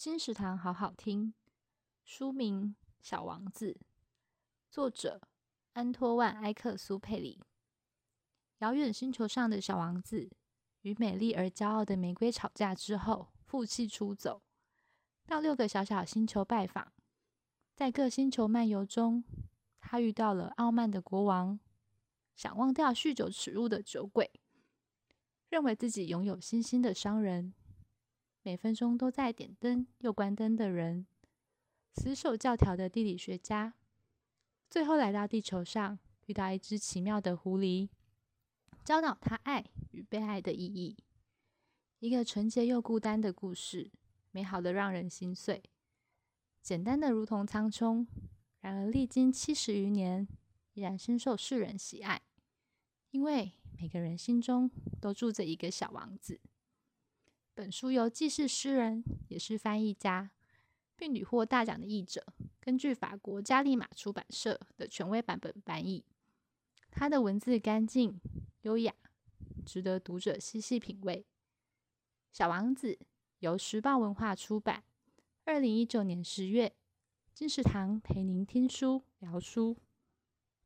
金石堂好好听，书名《小王子》，作者安托万·埃克苏佩里。遥远星球上的小王子与美丽而骄傲的玫瑰吵架之后，负气出走，到六个小小星球拜访。在各星球漫游中，他遇到了傲慢的国王，想忘掉酗酒耻辱的酒鬼，认为自己拥有星星的商人。每分钟都在点灯又关灯的人，死守教条的地理学家，最后来到地球上，遇到一只奇妙的狐狸，教导他爱与被爱的意义。一个纯洁又孤单的故事，美好的让人心碎，简单的如同苍穹，然而历经七十余年，依然深受世人喜爱，因为每个人心中都住着一个小王子。本书由既是诗人也是翻译家，并屡获大奖的译者，根据法国加利玛出版社的权威版本翻译。他的文字干净优雅，值得读者细细品味。《小王子》由时报文化出版，二零一九年十月。金石堂陪您听书聊书。